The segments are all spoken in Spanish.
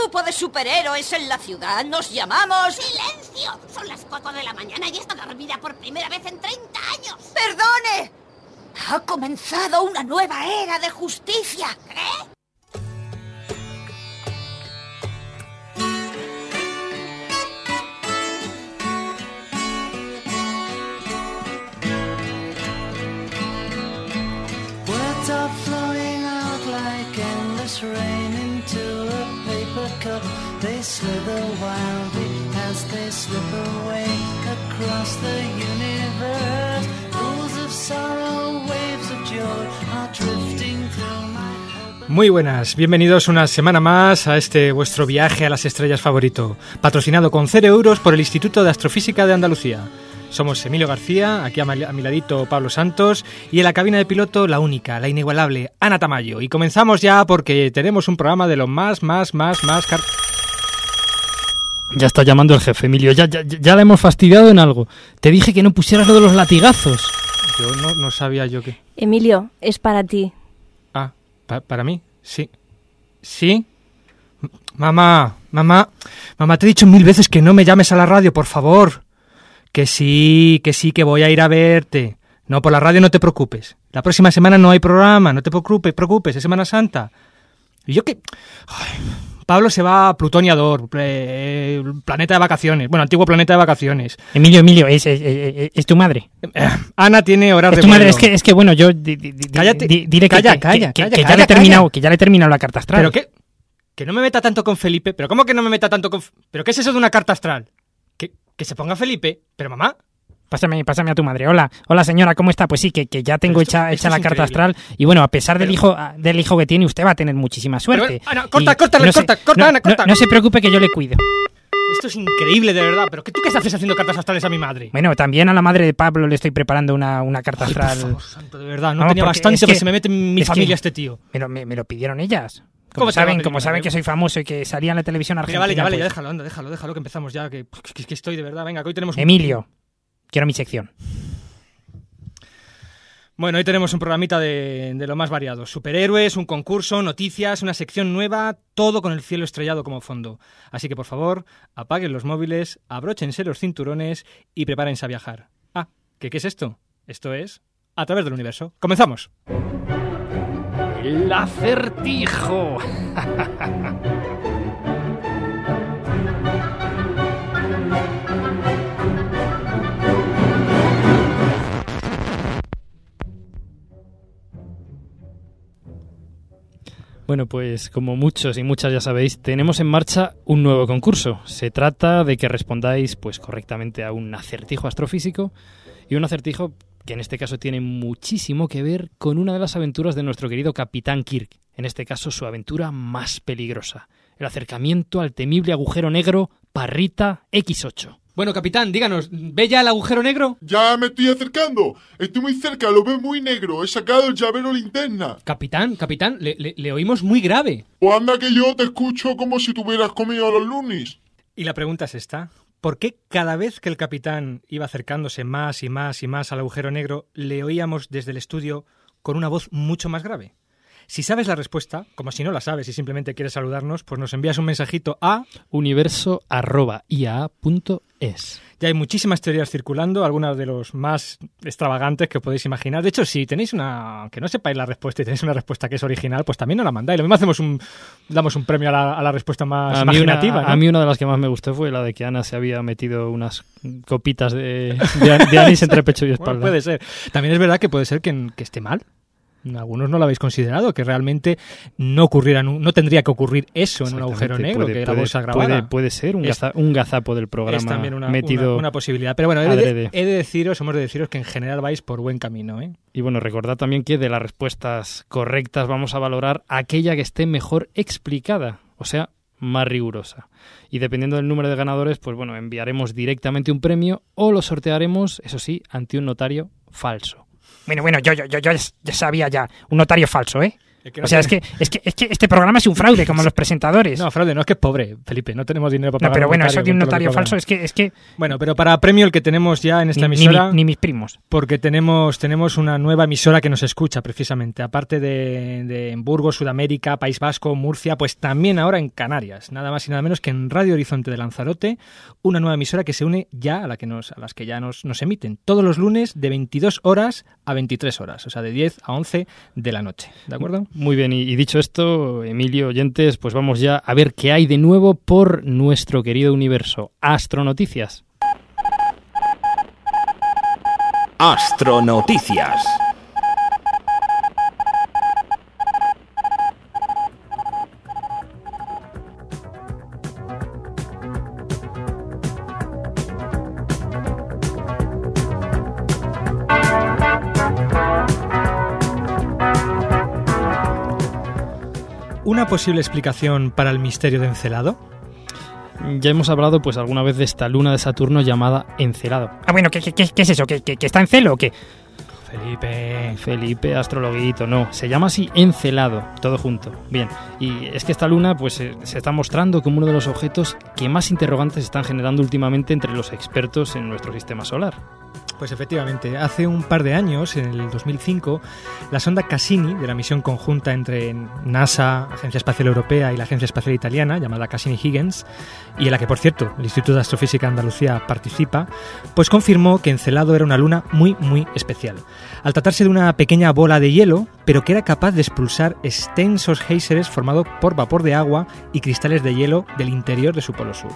grupo de superhéroes en la ciudad. Nos llamamos... ¡Silencio! Son las 4 de la mañana y está dormida por primera vez en 30 años. ¡Perdone! Ha comenzado una nueva era de justicia. ¿Qué? Muy buenas, bienvenidos una semana más a este vuestro viaje a las estrellas favorito, patrocinado con 0 euros por el Instituto de Astrofísica de Andalucía. Somos Emilio García, aquí a mi a mi ladito Pablo Santos y en la cabina de piloto la única, la inigualable Ana Tamayo. Y comenzamos ya porque tenemos un programa de lo más, más, más, más... car- Ya está llamando el jefe, Emilio. Ya, ya, ya la hemos fastidiado en algo. Te dije que no pusieras lo de los latigazos. Yo no, no sabía yo qué... Emilio, es para ti. Ah, pa- para mí, sí. ¿Sí? Mamá, mamá, mamá, te he dicho mil veces que no me llames a la radio, por favor. Que sí, que sí, que voy a ir a verte. No, por la radio no te preocupes. La próxima semana no hay programa, no te preocupes, preocupes, es Semana Santa. Y yo que... Ay, Pablo se va a Plutoniador, eh, planeta de vacaciones, bueno, antiguo planeta de vacaciones. Emilio, Emilio, es, es- es- es tu madre. Eh, Ana tiene horas de tu madre, es que, es que bueno, yo di- di- di- Cállate. di- diré que, Calla, que- calla, que- calla, que ya calla, le he terminado, que ya le he terminado la carta astral. ¿Pero qué? Que no me meta tanto con Felipe. ¿Pero cómo que no me meta tanto con... ¿Pero qué es eso de una carta astral? Que, que se ponga Felipe. Pero mamá, Pásame, pásame a tu madre. Hola, hola señora, ¿cómo está? Pues sí, que, que ya tengo esto- hecha, hecha la carta astral. Y bueno, a pesar del hijo del hijo que tiene, usted va a tener muchísima suerte. Ana, corta, Y córtale, no se- corta, corta, no- Ana, corta. No, no se preocupe que yo le cuido. esto es increíble de verdad. ¿Pero qué, tú qué haces haciendo cartas astrales a mi madre? Bueno, también a la madre de Pablo le estoy preparando una, una carta Ay, por astral. favor, santo, de verdad. No tenía bastante es que- que se me mete en mi es que- familia este tío. Me lo, me- me lo pidieron ellas. ¿Cómo Como saben, como saben que soy famoso y que salía en la televisión Mira, argentina. vale, ya vale, ya pues- déjalo, anda, déjalo, déjalo, que empezamos ya. Que, que, que estoy de verdad. Venga, que hoy tenemos un... Emilio, quiero mi sección. Bueno, hoy tenemos un programita de, de lo más variado. Superhéroes, un concurso, noticias, una sección nueva, todo con el cielo estrellado como fondo. Así que por favor, apaguen los móviles, abróchense los cinturones y prepárense a viajar. Ah, ¿qué, qué es esto? Esto es A través del universo. ¡Comenzamos! El acertijo. Bueno, pues como muchos y muchas ya sabéis, tenemos en marcha un nuevo concurso. Se trata de que respondáis pues correctamente a un acertijo astrofísico y un acertijo que en este caso tiene muchísimo que ver con una de las aventuras de nuestro querido Capitán Kirk, en este caso su aventura más peligrosa, el acercamiento al temible agujero negro Parrita X8. Bueno, capitán, díganos, ¿ve ya el agujero negro? Ya me estoy acercando. Estoy muy cerca, lo veo muy negro. He sacado el llavero linterna. Capitán, capitán, le, le- le oímos muy grave. Pues anda que yo te escucho como si tuvieras comido los lunis. Y la pregunta es esta. ¿Por qué cada vez que el capitán iba acercándose más y más y más al agujero negro, le oíamos desde el estudio con una voz mucho más grave? Si sabes la respuesta, como si no la sabes y simplemente quieres saludarnos, pues nos envías un mensajito a... universo.ia.es. Ya hay muchísimas teorías circulando, algunas de los más extravagantes que podéis imaginar. De hecho, si tenéis una... que no sepáis la respuesta y tenéis una respuesta que es original, pues también nos la mandáis. Lo mismo hacemos un... damos un premio a la, a la respuesta más A mí, una, imaginativa, ¿no? a mí una de las que más me gustó fue la de que Ana se había metido unas copitas de, de, de anís entre pecho y espalda. Bueno, puede ser. También es verdad que puede ser que, que esté mal. Algunos no lo habéis considerado, que realmente no ocurriera, no tendría que ocurrir eso en un agujero negro, puede- que la bolsa grabada. Puede, puede ser un, Es- gaza- un gazapo del programa es también una, metido. una- una posibilidad. Pero bueno, he de, adrede. he de deciros, hemos de deciros que en general vais por buen camino. ¿eh? Y bueno, recordad también que de las respuestas correctas vamos a valorar aquella que esté mejor explicada, o sea, más rigurosa. Y dependiendo del número de ganadores, pues bueno, enviaremos directamente un premio o lo sortearemos, eso sí, ante un notario falso. Bueno, bueno, yo, yo, yo, yo ya sabía ya, un notario falso, ¿eh? Que no O sea, es que, es, que, es que este programa es un fraude, como los presentadores. No, fraude, no es que es pobre, Felipe. No tenemos dinero para No, pagar pero un bueno, notario eso de un notario falso es que, es que Bueno, pero para premio el que tenemos ya en esta ni, emisora, mi- ni mis primos. porque tenemos, tenemos una nueva emisora que nos escucha precisamente, aparte de, de en Burgos, Sudamérica, País Vasco, Murcia, pues también ahora en Canarias, nada más y nada menos que en Radio Horizonte de Lanzarote, una nueva emisora que se une ya a, la que nos, a las que ya nos, nos emiten, todos los lunes de 22 horas a 23 horas, o sea, de 10 a 11 de la noche, ¿de acuerdo? Muy bien, y, dicho esto, Emilio, oyentes, pues vamos ya a ver qué hay de nuevo por nuestro querido universo. Astronoticias. Astronoticias. Posible explicación para el misterio de Encelado. Ya hemos hablado pues alguna vez de esta luna de Saturno llamada Encelado. Ah, bueno, ¿qué, qué, qué- qué es eso? ¿Que, que, que está en celo o qué? Felipe. Felipe, astrologuito, no, se llama así Encelado, todo junto. Bien, y es que esta luna pues eh, se está mostrando como uno de los objetos que más interrogantes están generando últimamente entre los expertos en nuestro sistema solar. Pues efectivamente, hace un par de años, en el 2005, la sonda Cassini, de la misión conjunta entre NASA, Agencia Espacial Europea y la Agencia Espacial Italiana, llamada Cassini-Huygens, y en la que, por cierto, el Instituto de Astrofísica de Andalucía participa, pues confirmó que Encelado era una luna muy, muy especial. Al tratarse de una pequeña bola de hielo, pero que era capaz de expulsar extensos géiseres formados por vapor de agua y cristales de hielo del interior de su polo sur.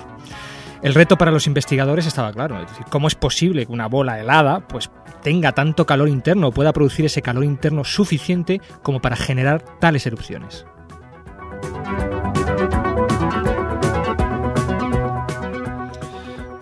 El reto para los investigadores estaba claro, es decir, cómo es posible que una bola helada pues tenga tanto calor interno o pueda producir ese calor interno suficiente como para generar tales erupciones.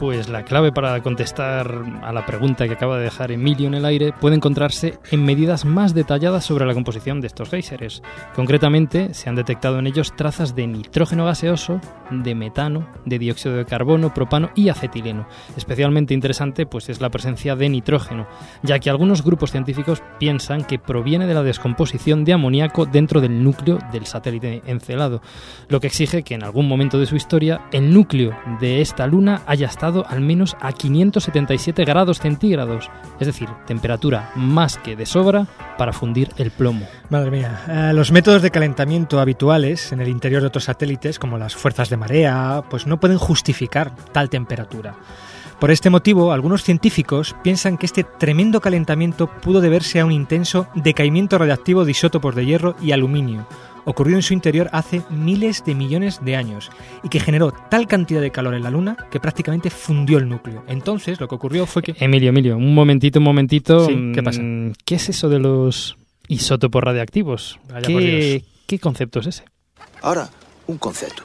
Pues la clave para contestar a la pregunta que acaba de dejar Emilio en el aire puede encontrarse en medidas más detalladas sobre la composición de estos géiseres. Concretamente, se han detectado en ellos trazas de nitrógeno gaseoso, de metano, de dióxido de carbono, propano y acetileno. Especialmente interesante pues es la presencia de nitrógeno, ya que algunos grupos científicos piensan que proviene de la descomposición de amoníaco dentro del núcleo del satélite Encelado, lo que exige que en algún momento de su historia el núcleo de esta luna haya estado al menos a 577 grados centígrados, es decir, temperatura más que de sobra para fundir el plomo. Madre mía, eh, los métodos de calentamiento habituales en el interior de otros satélites, como las fuerzas de marea, pues no pueden justificar tal temperatura. Por este motivo, algunos científicos piensan que este tremendo calentamiento pudo deberse a un intenso decaimiento radiactivo de isótopos de hierro y aluminio, ocurrido en su interior hace miles de millones de años y que generó tal cantidad de calor en la Luna que prácticamente fundió el núcleo. Entonces, lo que ocurrió fue que... Emilio, Emilio, un momentito, un momentito. Sí, ¿qué pasa? Mm, ¿Qué es eso de los isótopos radiactivos? Vaya por ¿Qué, Dios. ¿Qué concepto es ese? Ahora, un concepto.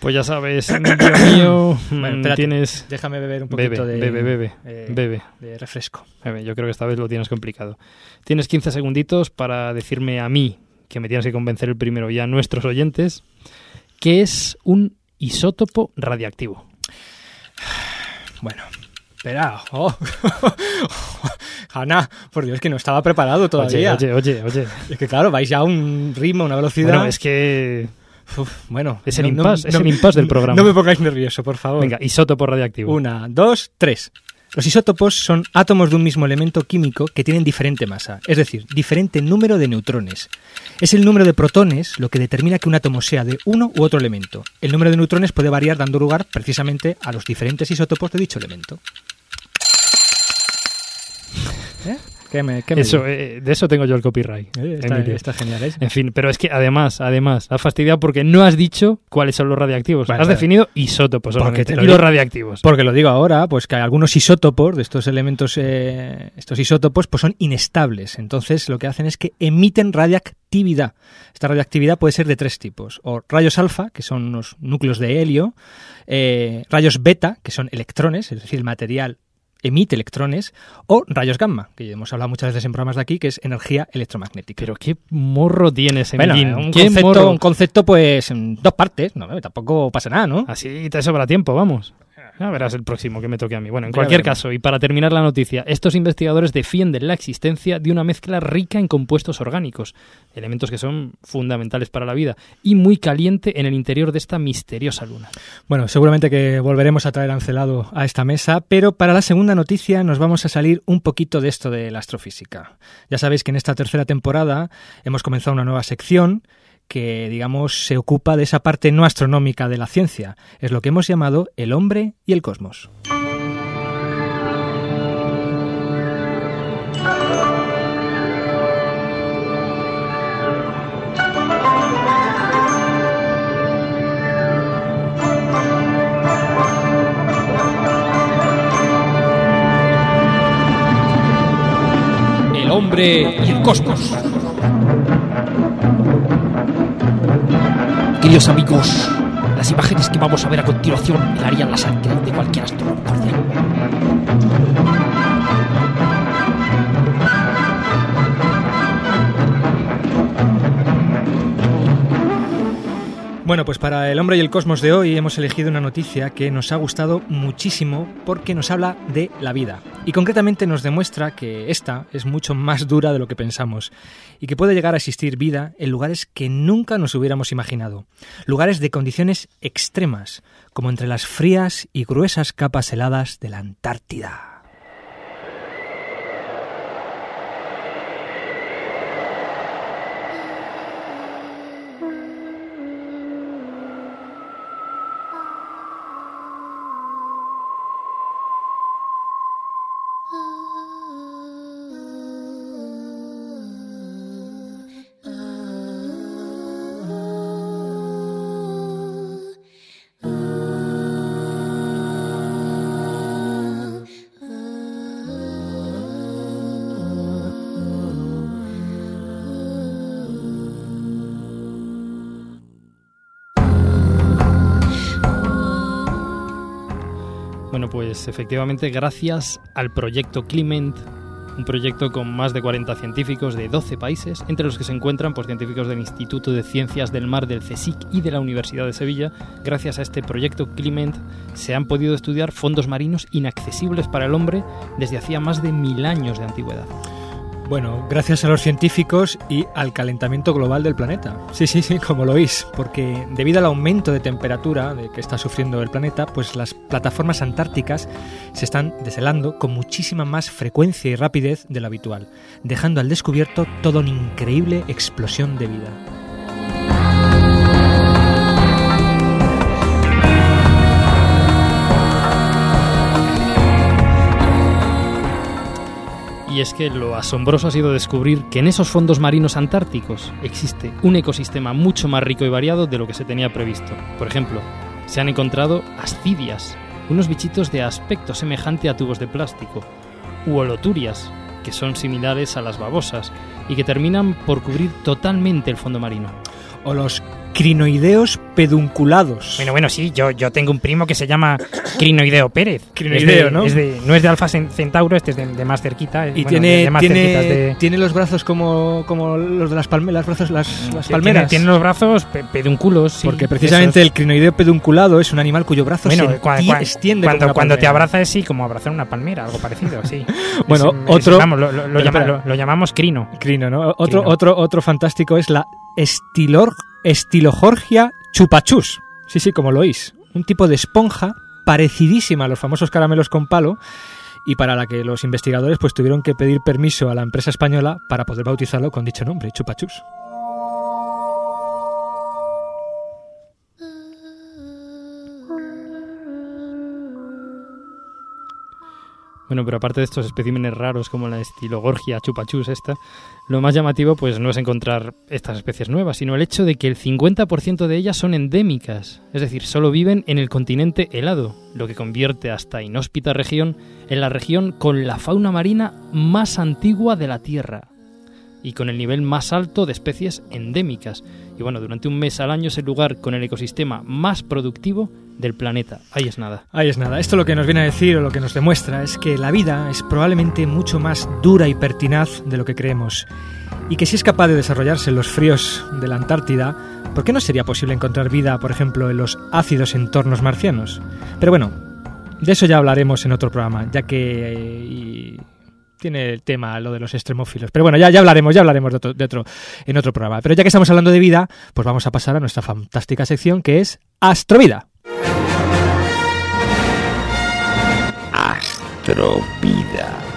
Pues ya sabes, Emilio mío, Bueno, mm, espérate, tienes... déjame beber un Bebe, poquito de... bebe, bebe, eh, bebe. de refresco. Bebe, Yo creo que esta vez lo tienes complicado. Tienes 15 segunditos para decirme a mí, que me tienes que convencer el primero y a nuestros oyentes, qué es un isótopo radiactivo. Bueno, espera. Oh. Ana, por Dios, que no estaba preparado todavía. Oye, oye, oye, oye. Es que claro, vais ya a un ritmo, una velocidad. Bueno, es que Uf, bueno, es el impasse, es el impasse del programa. No me pongáis nervioso, por favor. Venga, isótopo radiactivo. Una, dos, tres. Los isótopos son átomos de un mismo elemento químico que tienen diferente masa, es decir, diferente número de neutrones. Es el número de protones lo que determina que un átomo sea de uno u otro elemento. El número de neutrones puede variar dando lugar precisamente a los diferentes isótopos de dicho elemento. ¿Eh? ¿Qué me, qué me Eso, digo? eh, de eso tengo yo el copyright. Eh, está, genial, ¿eh? En fin, pero es que además, además, has fastidiado porque no has dicho cuáles son los radiactivos. Has definido isótopos solamente, te lo y los radiactivos. Porque lo digo ahora, pues que algunos isótopos de estos elementos, eh, estos isótopos, pues son inestables. Entonces lo que hacen es que emiten radiactividad. Esta radiactividad puede ser de tres tipos: o rayos alfa, que son unos núcleos de helio, rayos beta, que son electrones, es decir, el material emite electrones, o rayos gamma, que hemos hablado muchas veces en programas de aquí, que es energía electromagnética. Pero qué morro tienes, bueno, Emilín. un qué concepto, morro. un concepto, pues, en dos partes, no, tampoco pasa nada, ¿no? Así te sobra tiempo, vamos. Ya verás el próximo que me toque a mí. Bueno, en Ya cualquier veremos. caso, y para terminar la noticia, estos investigadores defienden la existencia de una mezcla rica en compuestos orgánicos, elementos que son fundamentales para la vida, y muy caliente en el interior de esta misteriosa luna. Bueno, seguramente que volveremos a traer a Ancelado a esta mesa, pero para la segunda noticia nos vamos a salir un poquito de esto de la astrofísica. Ya sabéis que en esta tercera temporada hemos comenzado una nueva sección que, digamos, se ocupa de esa parte no astronómica de la ciencia. Es lo que hemos llamado el hombre y el cosmos. El hombre y el cosmos. Queridos amigos, las imágenes que vamos a ver a continuación helarían la sangre de cualquier astrónomo cordial. Bueno, pues para el hombre y el cosmos de hoy hemos elegido una noticia que nos ha gustado muchísimo porque nos habla de la vida y concretamente nos demuestra que esta es mucho más dura de lo que pensamos y que puede llegar a existir vida en lugares que nunca nos hubiéramos imaginado, lugares de condiciones extremas, como entre las frías y gruesas capas heladas de la Antártida. Pues efectivamente, gracias al proyecto Clement, un proyecto con más de 40 científicos de 12 países, entre los que se encuentran pues, científicos del Instituto de Ciencias del Mar del CSIC y de la Universidad de Sevilla, gracias a este proyecto Clement se han podido estudiar fondos marinos inaccesibles para el hombre desde hacía más de mil años de antigüedad. Bueno, gracias a los científicos y al calentamiento global del planeta. Sí, sí, sí, como lo oís, porque debido al aumento de temperatura que está sufriendo el planeta, pues las plataformas antárticas se están deshelando con muchísima más frecuencia y rapidez de lo habitual, dejando al descubierto toda una increíble explosión de vida. Y es que lo asombroso ha sido descubrir que en esos fondos marinos antárticos existe un ecosistema mucho más rico y variado de lo que se tenía previsto. Por ejemplo, se han encontrado ascidias, unos bichitos de aspecto semejante a tubos de plástico, u holoturias, que son similares a las babosas y que terminan por cubrir totalmente el fondo marino. O los crinoideos pedunculados. Bueno, bueno, sí, yo, yo tengo un primo que se llama Crinoideo Pérez. Crinoideo, de- ¿no? es de- no es de Alfa Cen- Centauro, este es de, de más cerquita. Y bueno, tiene, más tiene, los brazos como, como los de las palmeras, brazos, las, las tiene- palmeras. Tiene, los brazos pe- pedúnculos. sí, Porque precisamente el crinoideo pedunculado es un animal cuyo brazo Bueno, se cua- enti- cua- extiende cuando, como una cuando te abraza es sí, como abrazar una palmera, algo parecido, sí. Bueno, Es- es- otro- vamos, lo, lo- lo Pero llama- espera. lo- lo llamamos crino. Crino, ¿no? Otro, Crino. otro, otro fantástico es la estilor, estilogorgia chupachus. Sí, sí, como lo oís. Un tipo de esponja parecidísima a los famosos caramelos con palo y para la que los investigadores pues tuvieron que pedir permiso a la empresa española para poder bautizarlo con dicho nombre, chupachus. Bueno, pero aparte de estos especímenes raros como la estilogorgia chupachus esta, lo más llamativo pues no es encontrar estas especies nuevas, sino el hecho de que el 50% de ellas son endémicas, es decir, solo viven en el continente helado, lo que convierte a esta inhóspita región en la región con la fauna marina más antigua de la Tierra y con el nivel más alto de especies endémicas. Y bueno, durante un mes al año es el lugar con el ecosistema más productivo del planeta. Ahí es nada. Ahí es nada. Esto lo que nos viene a decir o lo que nos demuestra es que la vida es probablemente mucho más dura y pertinaz de lo que creemos. Y que si es capaz de desarrollarse en los fríos de la Antártida, ¿por qué no sería posible encontrar vida, por ejemplo, en los ácidos entornos marcianos? Pero bueno, De eso ya hablaremos en otro programa, ya que eh, tiene el tema lo de los extremófilos. Pero bueno, ya, ya hablaremos, ya hablaremos de otro, de otro, en otro programa. Pero ya que estamos hablando de vida, pues vamos a pasar a nuestra fantástica sección que es Astrovida. Astrovida.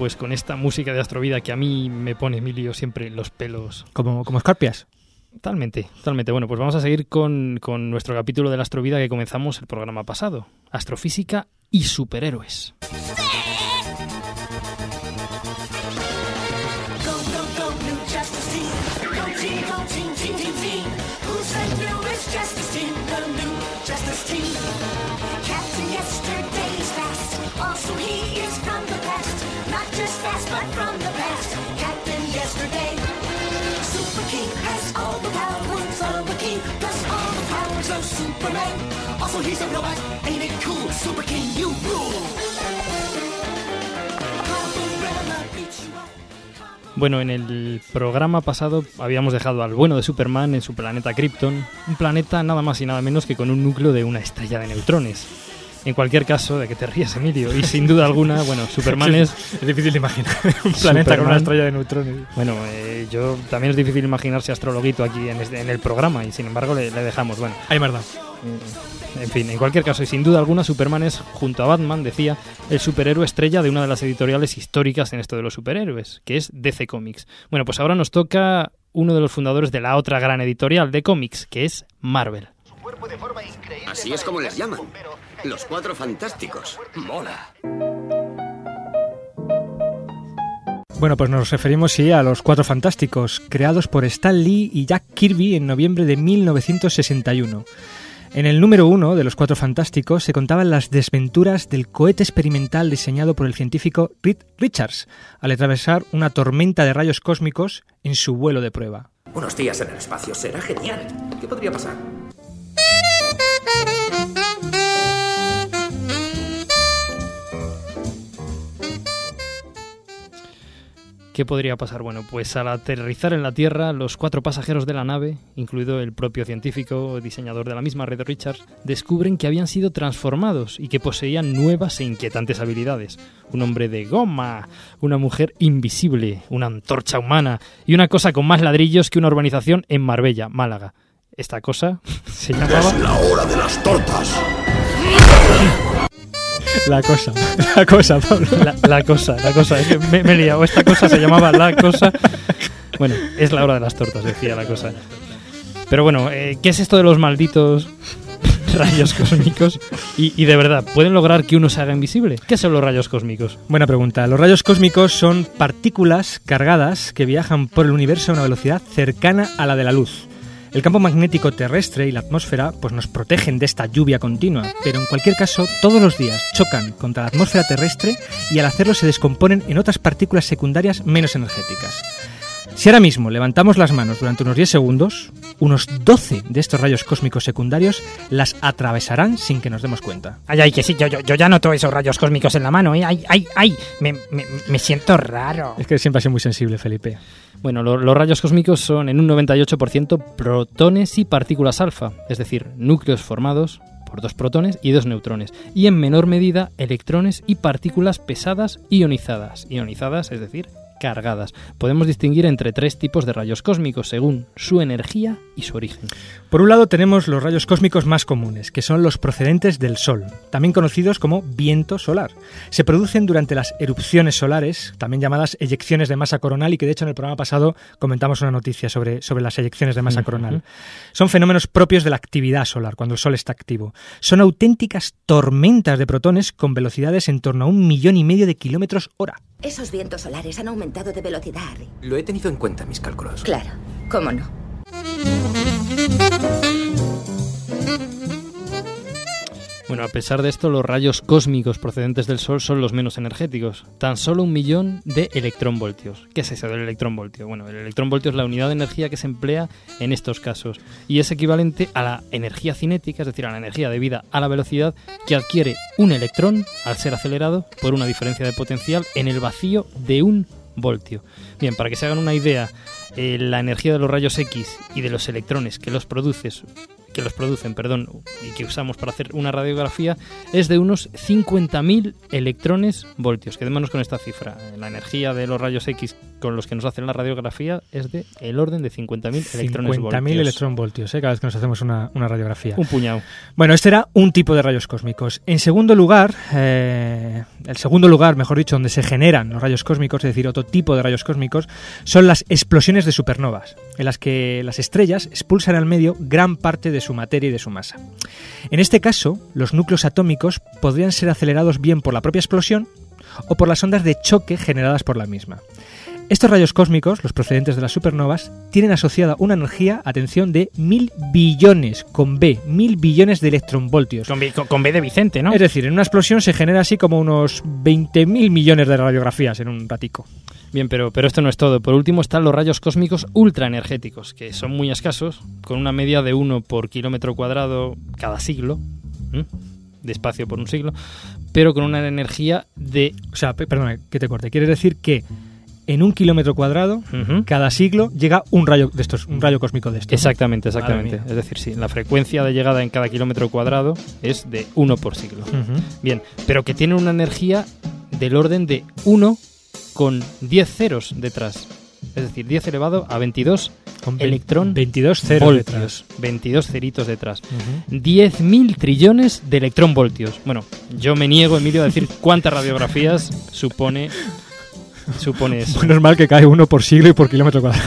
Pues con esta música de Astrovida que a mí me pone, Emilio, siempre los pelos. Como, como escarpias. Totalmente, totalmente. Bueno, pues vamos a seguir con, con nuestro capítulo de la Astrovida que comenzamos el programa pasado. Astrofísica y superhéroes. Bueno, en el programa pasado habíamos dejado al bueno de Superman en su planeta Krypton, un planeta nada más y nada menos que con un núcleo de una estrella de neutrones. En cualquier caso, de que te rías, Emilio, y sin duda alguna, bueno, Superman es... Es difícil de imaginar un planeta con una estrella de neutrones. Bueno, eh, yo también es difícil imaginarse astrologuito aquí en, este- en el programa y sin embargo le, le dejamos. Bueno, Hay verdad. en fin, en cualquier caso, y sin duda alguna, Superman es, junto a Batman, decía, el superhéroe estrella de una de las editoriales históricas en esto de los superhéroes, que es DC Comics. Bueno, pues ahora nos toca uno de los fundadores de la otra gran editorial de cómics, que es Marvel. Así es como les llaman. Los cuatro fantásticos. Mola. Bueno, pues nos referimos sí a los Cuatro Fantásticos, creados por Stan Lee y Jack Kirby en noviembre de 1961. En el número uno de los Cuatro Fantásticos se contaban las desventuras del cohete experimental diseñado por el científico Reed Richards al atravesar una tormenta de rayos cósmicos en su vuelo de prueba. Unos días en el espacio será genial. ¿Qué podría pasar? ¿Qué podría pasar? Bueno, pues al aterrizar en la Tierra, los cuatro pasajeros de la nave, incluido el propio científico, diseñador de la misma Red Richards, descubren que habían sido transformados y que poseían nuevas e inquietantes habilidades. Un hombre de goma, una mujer invisible, una antorcha humana y una cosa con más ladrillos que una urbanización en Marbella, Málaga. Esta cosa se llamaba... la hora de las tortas. La cosa, la cosa, Pablo. La, la cosa, la cosa, es que me, me he liado. Esta cosa se llamaba la cosa. Bueno, es la hora de las tortas, decía la cosa. Pero bueno, eh, ¿qué es esto de los malditos rayos cósmicos? Y, y de verdad, ¿pueden lograr que uno se haga invisible? ¿Qué son los rayos cósmicos? Buena pregunta. Los rayos cósmicos son partículas cargadas que viajan por el universo a una velocidad cercana a la de la luz. El campo magnético terrestre y la atmósfera pues nos protegen de esta lluvia continua, pero en cualquier caso todos los días chocan contra la atmósfera terrestre y al hacerlo se descomponen en otras partículas secundarias menos energéticas. Si ahora mismo levantamos las manos durante unos 10 segundos, unos 12 de estos rayos cósmicos secundarios las atravesarán sin que nos demos cuenta. Ay, ay, que sí, yo, yo, yo ya noto esos rayos cósmicos en la mano, ¿eh? Ay, ay, ay, me, me, me siento raro. Es que siempre ha sido muy sensible, Felipe. Bueno, lo- los rayos cósmicos son en un 98% protones y partículas alfa, es decir, núcleos formados por dos protones y dos neutrones, y en menor medida electrones y partículas pesadas ionizadas. Ionizadas, es decir, cargadas. Podemos distinguir entre tres tipos de rayos cósmicos según su energía y su origen. Por un lado tenemos los rayos cósmicos más comunes, que son los procedentes del Sol, también conocidos como viento solar. Se producen durante las erupciones solares, también llamadas eyecciones de masa coronal, y que de hecho en el programa pasado comentamos una noticia sobre, sobre las eyecciones de masa coronal. Son fenómenos propios de la actividad solar, cuando el Sol está activo. Son auténticas tormentas de protones con velocidades en torno a un millón y medio de kilómetros hora. Esos vientos solares han aumentado de velocidad, Harry. Lo he tenido en cuenta en mis cálculos. Claro, ¿cómo no? Bueno, a pesar de esto, los rayos cósmicos procedentes del Sol son los menos energéticos. Tan solo un millón de electronvoltios. ¿Qué es eso del electronvoltio? Bueno, el electronvoltio es la unidad de energía que se emplea en estos casos y es equivalente a la energía cinética, es decir, a la energía debida a la velocidad que adquiere un electrón al ser acelerado por una diferencia de potencial en el vacío de un voltio. Bien, para que se hagan una idea, eh, la energía de los rayos X y de los electrones que los produces que los producen, perdón, y que usamos para hacer una radiografía es de unos 50.000 electrones voltios. Quedémonos con esta cifra. La energía de los rayos X con los que nos hacen la radiografía es de el orden de 50.000 electrones 50.000 voltios. electronvoltios, ¿eh? cada vez que nos hacemos una, una radiografía. Un puñado. Bueno, este era un tipo de rayos cósmicos. En segundo lugar, eh, el segundo lugar, mejor dicho, donde se generan los rayos cósmicos, es decir, otro tipo de rayos cósmicos, son las explosiones de supernovas, en las que las estrellas expulsan al medio gran parte de su materia y de su masa. En este caso, los núcleos atómicos podrían ser acelerados bien por la propia explosión o por las ondas de choque generadas por la misma. Estos rayos cósmicos, los procedentes de las supernovas, tienen asociada una energía, atención, de mil billones, con B, mil billones de electronvoltios. Con, B- con- con B de Vicente, ¿no? Es decir, en una explosión se genera así como unos 20.000 millones de radiografías en un ratico. Bien, pero, pero esto no es todo. Por último están los rayos cósmicos ultraenergéticos, que son muy escasos, con una media de 1 por kilómetro cuadrado cada siglo, ¿m? de espacio por un siglo, pero con una energía de... O sea, pe- perdona, que te corte. Quieres decir que en un kilómetro cuadrado, cada siglo, llega un rayo de estos, un rayo cósmico de estos. Exactamente, exactamente. Es decir, sí, la frecuencia de llegada en cada kilómetro cuadrado es de 1 por siglo. Bien, pero que tiene una energía del orden de 1 con 10 ceros detrás. Es decir, 10 elevado a 22 Con electrón 22 ceros voltios. detrás. 22 ceritos detrás. Ujú. 10.000 trillones de electronvoltios. Bueno, yo me niego, Emilio, a decir cuántas radiografías supone, supone eso. Mal que cae uno por siglo y por kilómetro cuadrado.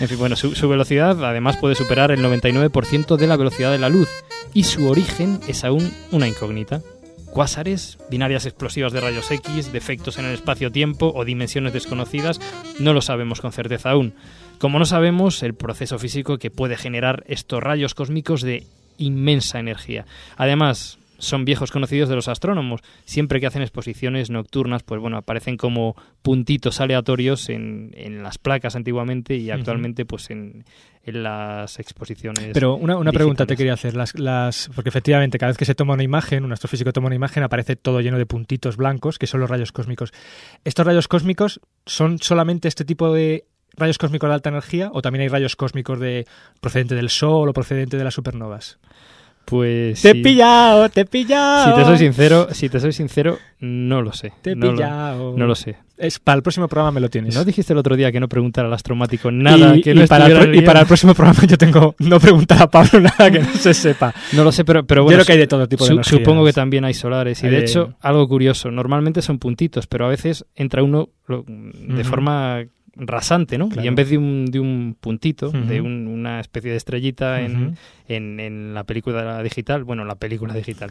En fin, bueno, su, su velocidad además puede superar el 99% de la velocidad de la luz y su origen es aún una incógnita. Cuásares, binarias explosivas de rayos X, defectos en el espacio-tiempo o dimensiones desconocidas, no lo sabemos con certeza aún. Como no sabemos el proceso físico que puede generar estos rayos cósmicos de inmensa energía. Además, son viejos conocidos de los astrónomos. Siempre que hacen exposiciones nocturnas, pues bueno, aparecen como puntitos aleatorios en, en las placas antiguamente y actualmente pues en, en las exposiciones. Pero una, una pregunta te quería hacer. Las, las, porque efectivamente, cada vez que se toma una imagen, un astrofísico toma una imagen, aparece todo lleno de puntitos blancos, que son los rayos cósmicos. ¿Estos rayos cósmicos son solamente este tipo de rayos cósmicos de alta energía o también hay rayos cósmicos de procedente del Sol o procedente de las supernovas? Pues ¡Te he sí. pillado! ¡Te he pillado! Si te soy sincero, si te soy sincero, no lo sé. Te he no, lo, pillado. no lo sé. Es, para el próximo programa me lo tienes. ¿No dijiste el otro día que no preguntara al astromático nada y, que no y para el, y para el próximo programa yo tengo no preguntar a Pablo nada que no se sepa. No lo sé, pero, pero Yo bueno. creo que hay de todo tipo de su- energías. Supongo que también hay solares. Y de hecho, algo curioso, normalmente son puntitos, pero a veces entra uno lo- de forma rasante, ¿no? Claro. Y en vez de un, de un puntito, de un- una especie de estrellita en, en, en la película digital, bueno, la película digital,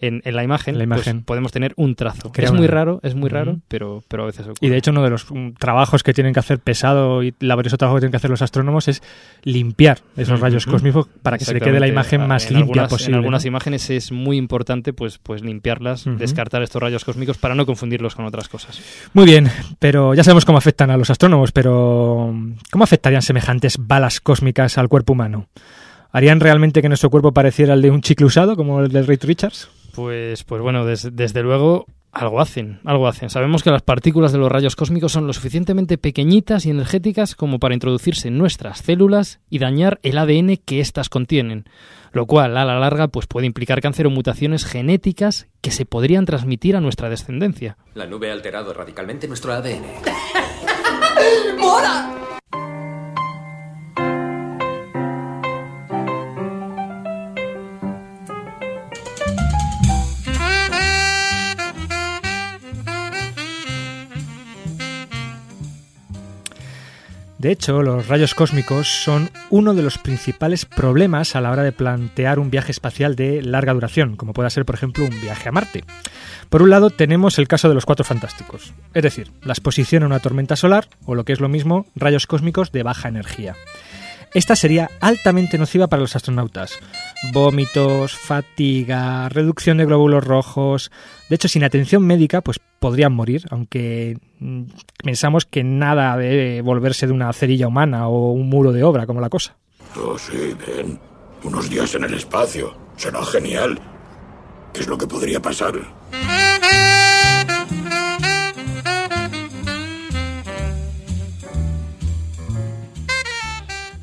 en, en la imagen, La pues imagen. podemos tener un trazo. Es muy raro, es muy raro, pero, pero a veces ocurre. Y de hecho uno de los mm, trabajos que tienen que hacer pesado y laborioso trabajo que tienen que hacer los astrónomos es limpiar esos rayos cósmicos para que se le quede la imagen más en limpia algunas, posible. En algunas imágenes es muy importante pues, pues limpiarlas, descartar estos rayos cósmicos para no confundirlos con otras cosas. Muy bien, pero ya sabemos cómo afectan a los astrónomos, pero ¿cómo afectarían semejantes balas cósmicas al cuerpo humano? ¿Harían realmente que nuestro cuerpo pareciera el de un chicle usado, como el del Ray Richards? Pues, pues bueno, des- desde luego Algo hacen, algo hacen. Sabemos que las partículas de los rayos cósmicos son lo suficientemente pequeñitas y energéticas como para introducirse en nuestras células y dañar el ADN que éstas contienen, lo cual a la larga pues puede implicar cáncer o mutaciones genéticas que se podrían transmitir a nuestra descendencia. La nube ha alterado radicalmente nuestro ADN. ¡Mola! De hecho, los rayos cósmicos son uno de los principales problemas a la hora de plantear un viaje espacial de larga duración, como pueda ser, por ejemplo, un viaje a Marte. Por un lado, tenemos el caso de los cuatro fantásticos, es decir, la exposición a una tormenta solar, o lo que es lo mismo, rayos cósmicos de baja energía. Esta sería altamente nociva para los astronautas. Vómitos, fatiga, reducción de glóbulos rojos. De hecho, sin atención médica, pues podrían morir, aunque mm, pensamos que nada debe volverse de una cerilla humana o un muro de obra como la cosa. Oh, sí, ven. Unos días en el espacio. Será genial. ¿Qué es lo que podría pasar?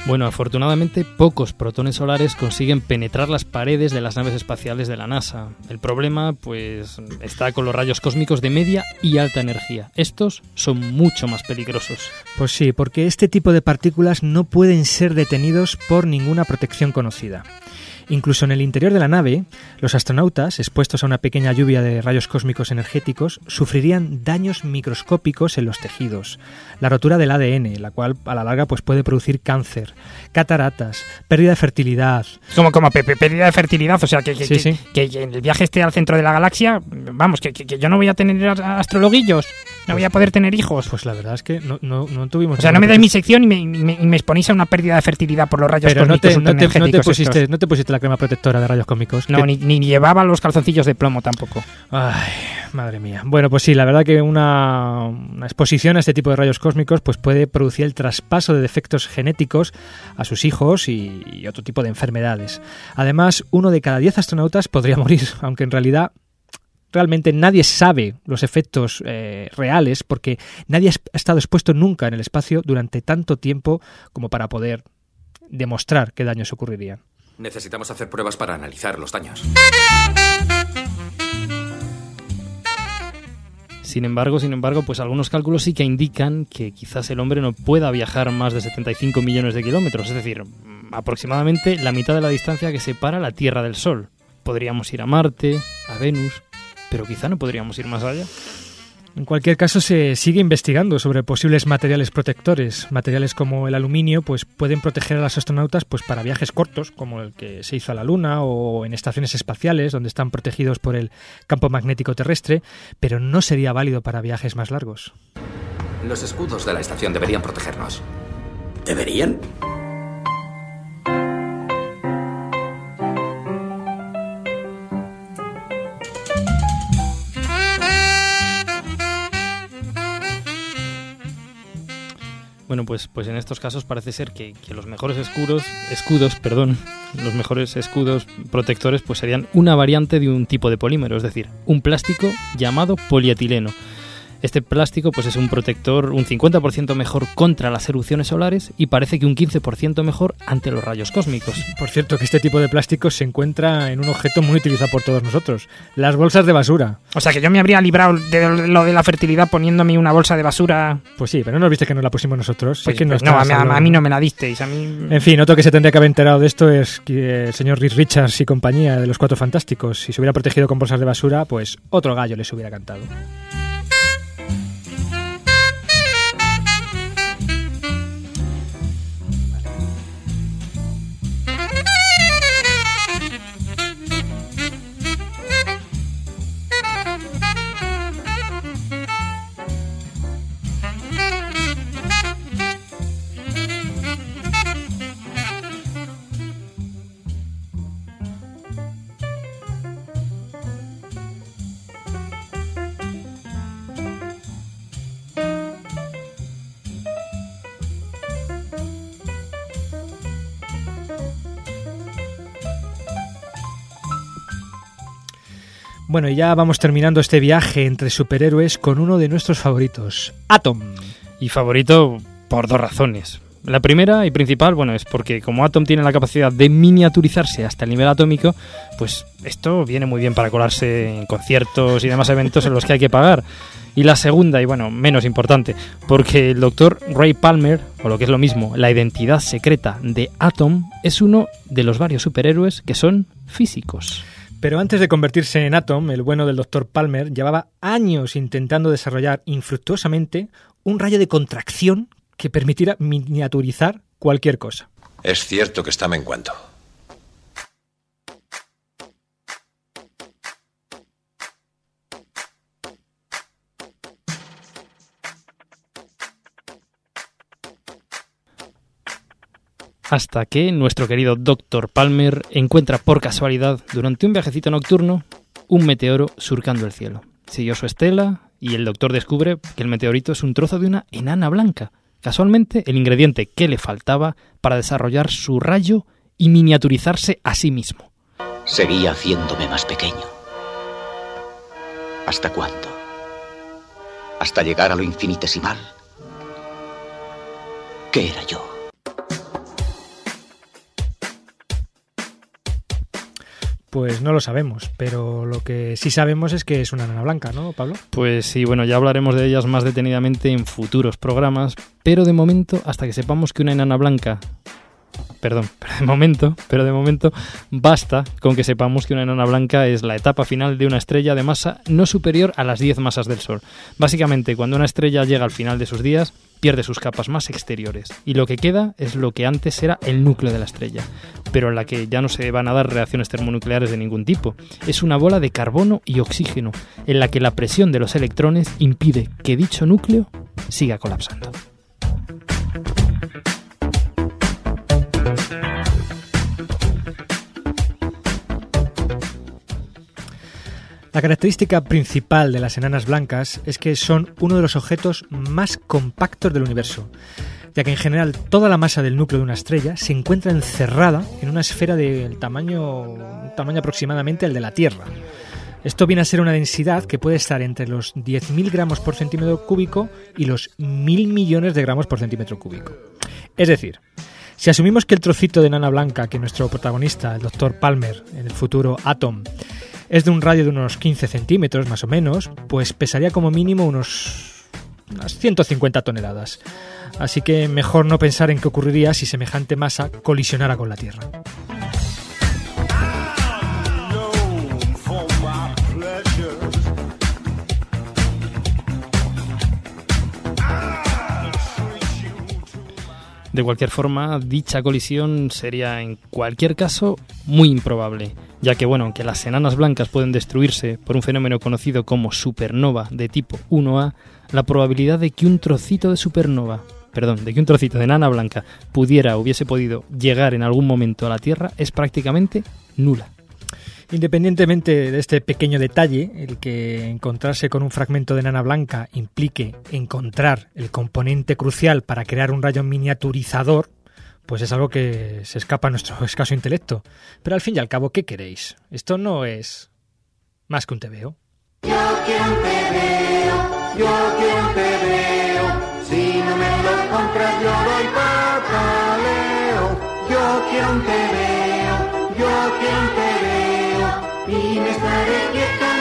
Bueno, afortunadamente pocos protones solares consiguen penetrar las paredes de las naves espaciales de la NASA. El problema, pues, está con los rayos cósmicos de media y alta energía. Estos son mucho más peligrosos. Pues sí, porque este tipo de partículas no pueden ser detenidos por ninguna protección conocida. Incluso en el interior de la nave, los astronautas, expuestos a una pequeña lluvia de rayos cósmicos energéticos, sufrirían daños microscópicos en los tejidos, la rotura del ADN, la cual a la larga pues, puede producir cáncer, cataratas, pérdida de fertilidad. Como, como pérdida de fertilidad, o sea, que, que, Sí, que- sí. que- que en el viaje esté al centro de la galaxia, vamos, que, yo no voy a tener astrologuillos, no voy a poder tener hijos. Pues la verdad es que no, no, no tuvimos... O sea, no me dais mi sección y me, y me- y me exponéis a una pérdida de fertilidad por los rayos Pero no cósmicos te, no, te, no, te ultraenergéticos pusiste, estos. no te pusiste la crema protectora de rayos cósmicos. No, ni, ni llevaba los calzoncillos de plomo tampoco. Ay, madre mía. Bueno, pues sí, la verdad que una, una exposición a este tipo de rayos cósmicos pues puede producir el traspaso de defectos genéticos a sus hijos y, y otro tipo de enfermedades. Además, uno de cada diez astronautas podría morir, aunque en realidad realmente nadie sabe los efectos eh, reales porque nadie ha estado expuesto nunca en el espacio durante tanto tiempo como para poder demostrar qué daños ocurrirían. Necesitamos hacer pruebas para analizar los daños. Sin embargo, sin embargo, pues algunos cálculos sí que indican que quizás el hombre no pueda viajar más de 75 millones de kilómetros, es decir, mm, aproximadamente la mitad de la distancia que separa la Tierra del Sol. Podríamos ir a Marte, a Venus, pero quizá no podríamos ir más allá. En cualquier caso, se sigue investigando sobre posibles materiales protectores. Materiales como el aluminio pues, pueden proteger a los astronautas pues, para viajes cortos, como el que se hizo a la Luna o en estaciones espaciales, donde están protegidos por el campo magnético terrestre, pero no sería válido para viajes más largos. Los escudos de la estación deberían protegernos. ¿Deberían? Bueno, pues, pues en estos casos parece ser que, los mejores escudos, escudos, perdón, los mejores escudos protectores pues serían una variante de un tipo de polímero, es decir, un plástico llamado polietileno. Este plástico pues es un protector un 50% mejor contra las erupciones solares y parece que un 15% mejor ante los rayos cósmicos. Por cierto, que este tipo de plástico se encuentra en un objeto muy utilizado por todos nosotros, las bolsas de basura. O sea, que yo me habría librado de lo de la fertilidad poniéndome una bolsa de basura. Pues sí, pero no nos viste que nos la pusimos nosotros. Pues- Es que pues no, a mí, a- no me la disteis. A mí... En fin, otro que se tendría que haber enterado de esto es que el señor Reed Richards y compañía de los Cuatro Fantásticos. Si se hubiera protegido con bolsas de basura, pues otro gallo les hubiera cantado. Bueno, y ya vamos terminando este viaje entre superhéroes con uno de nuestros favoritos, Atom. Y favorito por dos razones. La primera y principal, bueno, es porque como Atom tiene la capacidad de miniaturizarse hasta el nivel atómico, pues esto viene muy bien para colarse en conciertos y demás eventos en los que hay que pagar. Y la segunda, y bueno, menos importante, porque el doctor Ray Palmer, o lo que es lo mismo, la identidad secreta de Atom, es uno de los varios superhéroes que son físicos. Pero antes de convertirse en Atom, el bueno del doctor Palmer llevaba años intentando desarrollar infructuosamente un rayo de contracción que permitiera miniaturizar cualquier cosa. Es cierto que está menguando. Hasta que nuestro querido Dr. Palmer encuentra por casualidad, durante un viajecito nocturno, un meteoro surcando el cielo. Siguió su estela y el doctor descubre que el meteorito es un trozo de una enana blanca, casualmente el ingrediente que le faltaba para desarrollar su rayo y miniaturizarse a sí mismo. Seguía haciéndome más pequeño. ¿Hasta cuándo? ¿Hasta llegar a lo infinitesimal? ¿Qué era yo? Pues no lo sabemos, pero lo que sí sabemos es que es una nana blanca, ¿no, Pablo? Pues sí, bueno, ya hablaremos de ellas más detenidamente en futuros programas, pero de momento, hasta que sepamos que una enana blanca perdón, pero de momento, pero de momento basta con que sepamos que una enana blanca es la etapa final de una estrella de masa no superior a las 10 masas del Sol. Básicamente, cuando una estrella llega al final de sus días, pierde sus capas más exteriores y lo que queda es lo que antes era el núcleo de la estrella, pero en la que ya no se van a dar reacciones termonucleares de ningún tipo. Es una bola de carbono y oxígeno en la que la presión de los electrones impide que dicho núcleo siga colapsando. La característica principal de las enanas blancas es que son uno de los objetos más compactos del universo, ya que en general toda la masa del núcleo de una estrella se encuentra encerrada en una esfera del tamaño, tamaño aproximadamente al de la Tierra. Esto viene a ser una densidad que puede estar entre los 10.000 gramos por centímetro cúbico y los 1.000 millones de gramos por centímetro cúbico. Es decir, si asumimos que el trocito de enana blanca que nuestro protagonista, el Dr. Palmer, en el futuro Atom, es de un radio de unos 15 centímetros más o menos, pues pesaría como mínimo unos unas 150 toneladas. Así que mejor no pensar en qué ocurriría si semejante masa colisionara con la Tierra. De cualquier forma, dicha colisión sería en cualquier caso muy improbable, ya que bueno, aunque las enanas blancas pueden destruirse por un fenómeno conocido como supernova de tipo 1A, la probabilidad de que un trocito de supernova, perdón, de que un trocito de enana blanca pudiera o hubiese podido llegar en algún momento a la Tierra es prácticamente nula. Independientemente de este pequeño detalle, el que encontrarse con un fragmento de enana blanca implique encontrar el componente crucial para crear un rayo miniaturizador, pues es algo que se escapa a nuestro escaso intelecto. Pero al fin y al cabo, ¿qué queréis? Esto no es más que un tebeo. Yo quiero un tebeo, yo quiero un tebeo. Si no me lo compras, yo doy pataleo. Yo un tebeo, Y me estaré quieta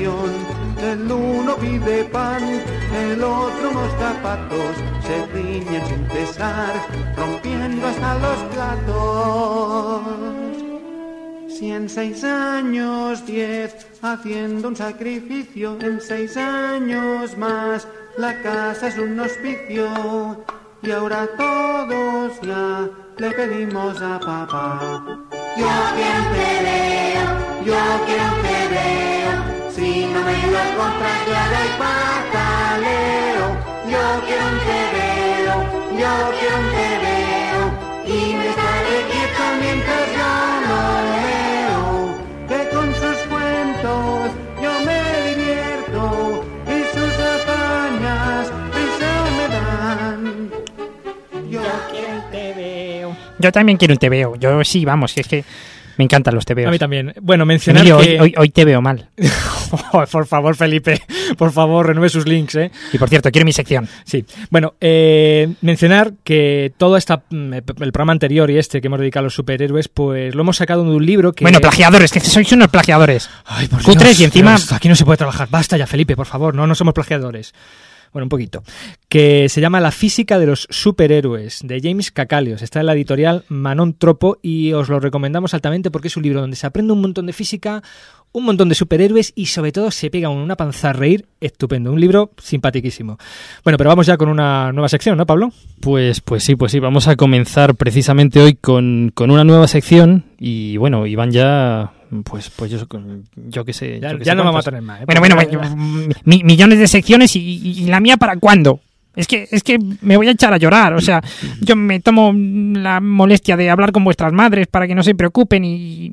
El uno pide pan, el otro unos zapatos, se riñen sin cesar, rompiendo hasta los platos. Si en seis años diez, haciendo un sacrificio, en seis años más, la casa es un hospicio. Y ahora todos ya le pedimos a papá. Yo quiero un yo quiero un ya doy pataleo. Yo quiero un tebeo, yo quiero un tebeo. Y me estaré quieto mientras yo lo leo. Que con sus cuentos yo me divierto y sus hazañas risa me dan. Yo quiero un tebeo. Yo también quiero un TVO. Yo sí, vamos, es que me encantan los TVOs. A mí también. Bueno, mencionar Emilio, que... hoy, hoy, hoy te veo mal. por favor, Felipe, por favor, renueve sus links, ¿eh? Y por cierto, quiero mi sección. Sí. Bueno, eh, mencionar que todo esta, mm, el programa anterior y este que hemos dedicado a los superhéroes, pues lo hemos sacado de un libro que... Bueno, plagiadores, que sois unos plagiadores. Ay, por Cutres Dios, y encima... Dios, aquí no se puede trabajar. Basta ya, Felipe, por favor, no, no somos plagiadores. Bueno, un poquito. Que se llama La física de los superhéroes, de James Cacalios. Está en la editorial Manon Tropo y os lo recomendamos altamente porque es un libro donde se aprende un montón de física, un montón de superhéroes y sobre todo se pega una panza a reír estupendo. Un libro simpaticísimo. Bueno, pero vamos ya con una nueva sección, ¿no, Pablo? Pues, pues sí, pues sí. Vamos a comenzar precisamente hoy con, con una nueva sección y bueno, Iván ya... Pues, pues yo, yo qué sé. Ya, ya no vamos a tener más. ¿eh? Bueno, bueno, bueno, mi- millones de secciones y, y- y la mía para cuándo. Es que, es que me voy a echar a llorar. O sea, yo me tomo la molestia de hablar con vuestras madres para que no se preocupen y...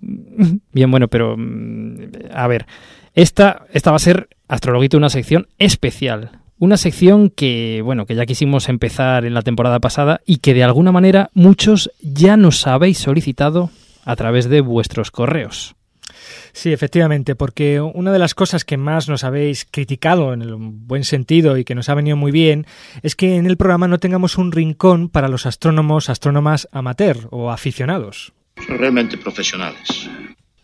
Bien, bueno, pero mm, a ver, esta, esta va a ser Astrologuito una sección especial. Una sección que, bueno, que ya quisimos empezar en la temporada pasada y que de alguna manera muchos ya nos habéis solicitado a través de vuestros correos. Sí, efectivamente, porque una de las cosas que más nos habéis criticado en el buen sentido y que nos ha venido muy bien es que en el programa no tengamos un rincón para los astrónomos, astrónomas amateur o aficionados. Son realmente profesionales.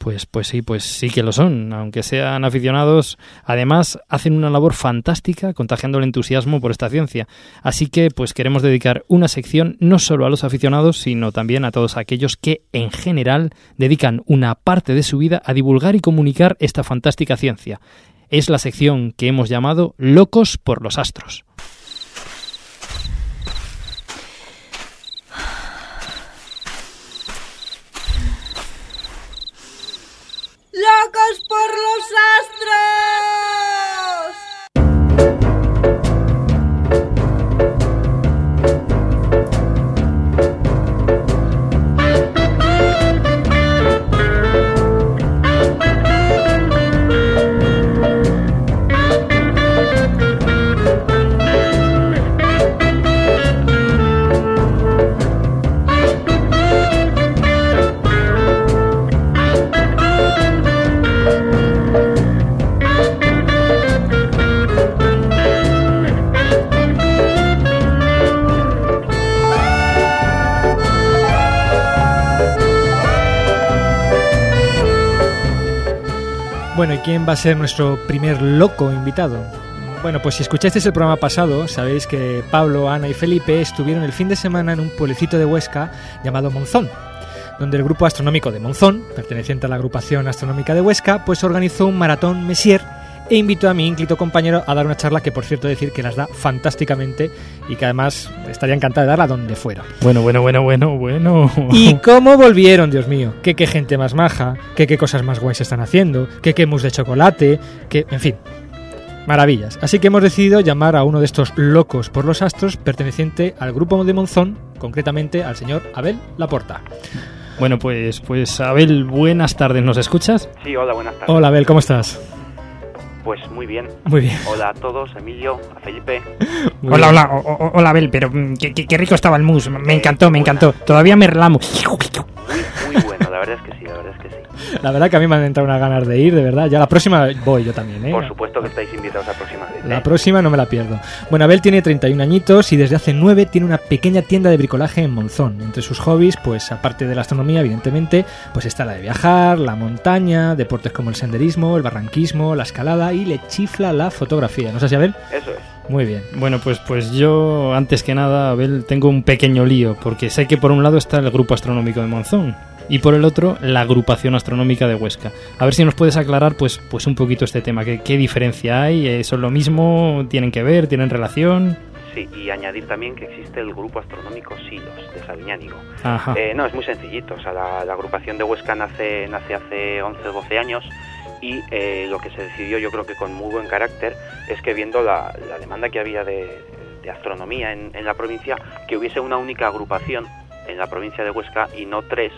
Pues, pues sí, pues sí que lo son, aunque sean aficionados. Además, hacen una labor fantástica contagiando el entusiasmo por esta ciencia. Así que, pues queremos dedicar una sección no solo a los aficionados, sino también a todos aquellos que, en general, dedican una parte de su vida a divulgar y comunicar esta fantástica ciencia. Es la sección que hemos llamado Locos por los Astros. ¡Locos por los astros! Bueno, ¿y quién va a ser nuestro primer loco invitado? Bueno, pues si escuchasteis el programa pasado, sabéis que Pablo, Ana y Felipe estuvieron el fin de semana en un pueblecito de Huesca llamado Monzón, donde el grupo astronómico de Monzón, perteneciente a la agrupación astronómica de Huesca, pues organizó un maratón Messier e invitó a mi ínclito compañero a dar una charla que, por cierto, decir que las da fantásticamente y que además estaría encantada de darla donde fuera. Bueno, bueno, bueno, bueno, bueno. ¿Y cómo volvieron, Dios mío? Que qué gente más maja, que qué cosas más guays están haciendo, que qué mousse de chocolate, que, en fin, maravillas. Así que hemos decidido llamar a uno de estos locos por los astros perteneciente al grupo de Monzón, concretamente al señor Abel Laporta. Bueno, pues, pues Abel, buenas tardes, ¿nos escuchas? Sí, hola, buenas tardes. Hola Abel, ¿cómo estás? Pues muy bien. Muy bien. Hola a todos, Emilio, a Felipe. Muy Hola, bien. hola, o- o- hola, Abel, pero mm, qué, qué- qué rico estaba el mousse. Me encantó, me encantó. Todavía me relamo. Muy, muy bueno, la verdad es que sí, la verdad que a mí me han entrado unas ganas de ir, de verdad. Ya la próxima voy yo también, ¿eh? Por supuesto que estáis invitados a la próxima vez. La ¿eh? próxima no me la pierdo. Bueno, Abel tiene 31 añitos y desde hace 9 tiene una pequeña tienda de bricolaje en Monzón. Entre sus hobbies, pues aparte de la astronomía, evidentemente, pues está la de viajar, la montaña, deportes como el senderismo, el barranquismo, la escalada y le chifla la fotografía. ¿No sé si Abel? Eso es. Muy bien. Bueno, pues, pues yo, antes que nada, Abel, tengo un pequeño lío, porque sé que por un lado está el Grupo Astronómico de Monzón y por el otro la Agrupación Astronómica de Huesca. A ver si nos puedes aclarar pues, pues un poquito este tema, ¿qué, qué diferencia hay? ¿Son lo mismo? ¿Tienen que ver? ¿Tienen relación? Sí, y añadir también que existe el grupo astronómico SILOS de Sabiñánigo. Ajá. Eh, no, es muy sencillito. O sea, la, la agrupación de Huesca nace, nace hace 11 o 12 años y eh, lo que se decidió, yo creo que con muy buen carácter, es que viendo la, la demanda que había de, de astronomía en, en la provincia, que hubiese una única agrupación en la provincia de Huesca y no tres